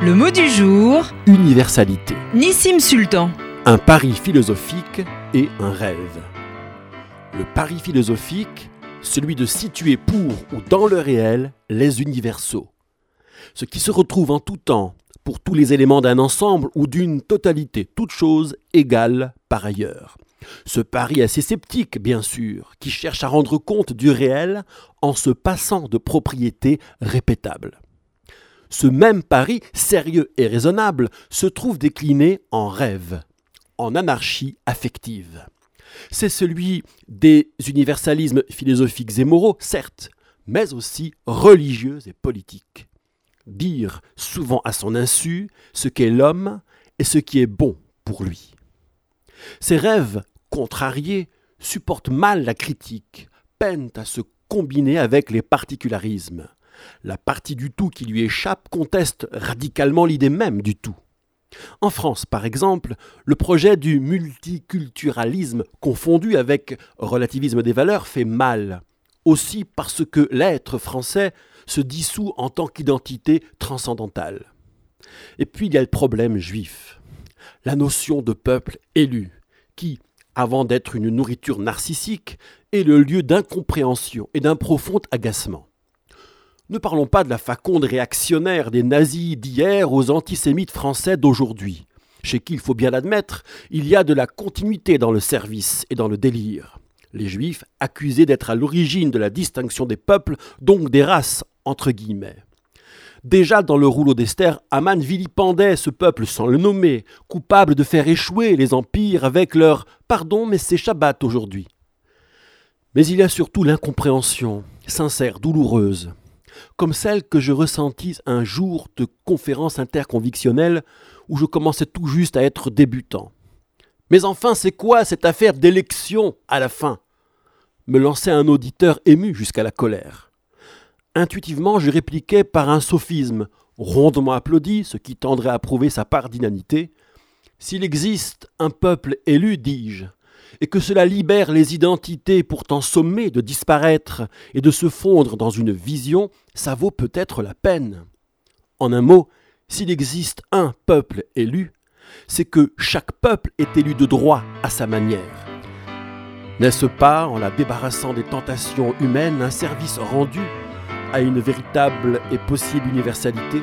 Le mot du jour, Universalité. Nissim Sultan. Un pari philosophique et un rêve. Le pari philosophique, celui de situer pour ou dans le réel les universaux. Ce qui se retrouve en tout temps pour tous les éléments d'un ensemble ou d'une totalité, toute chose égale par ailleurs. Ce pari assez sceptique, bien sûr, qui cherche à rendre compte du réel en se passant de propriétés répétables. Ce même pari, sérieux et raisonnable, se trouve décliné en rêve, en anarchie affective. C'est celui des universalismes philosophiques et moraux, certes, mais aussi religieux et politiques. Dire, souvent à son insu, ce qu'est l'homme et ce qui est bon pour lui. Ces rêves contrariés supportent mal la critique, peinent à se combiner avec les particularismes. La partie du tout qui lui échappe conteste radicalement l'idée même du tout. En France, par exemple, le projet du multiculturalisme confondu avec relativisme des valeurs fait mal, aussi parce que l'être français se dissout en tant qu'identité transcendantale. Et puis il y a le problème juif, la notion de peuple élu, qui, avant d'être une nourriture narcissique, est le lieu d'incompréhension et d'un profond agacement. Ne parlons pas de la faconde réactionnaire des nazis d'hier aux antisémites français d'aujourd'hui, chez qui, il faut bien l'admettre, il y a de la continuité dans le service et dans le délire. Les juifs accusés d'être à l'origine de la distinction des peuples, donc des races, entre guillemets. Déjà dans le rouleau d'Esther, Aman vilipendait ce peuple sans le nommer, coupable de faire échouer les empires avec leur pardon, mais c'est Shabbat aujourd'hui. Mais il y a surtout l'incompréhension, sincère, douloureuse, comme celle que je ressentis un jour de conférence interconvictionnelle où je commençais tout juste à être débutant. Mais enfin, c'est quoi cette affaire d'élection à la fin? Me lançait un auditeur ému jusqu'à la colère. Intuitivement, je répliquais par un sophisme, rondement applaudi, ce qui tendrait à prouver sa part d'inanité. S'il existe un peuple élu, dis-je, et que cela libère les identités pourtant sommées de disparaître et de se fondre dans une vision, ça vaut peut-être la peine. En un mot, s'il existe un peuple élu, c'est que chaque peuple est élu de droit à sa manière. N'est-ce pas, en la débarrassant des tentations humaines, un service rendu à une véritable et possible universalité?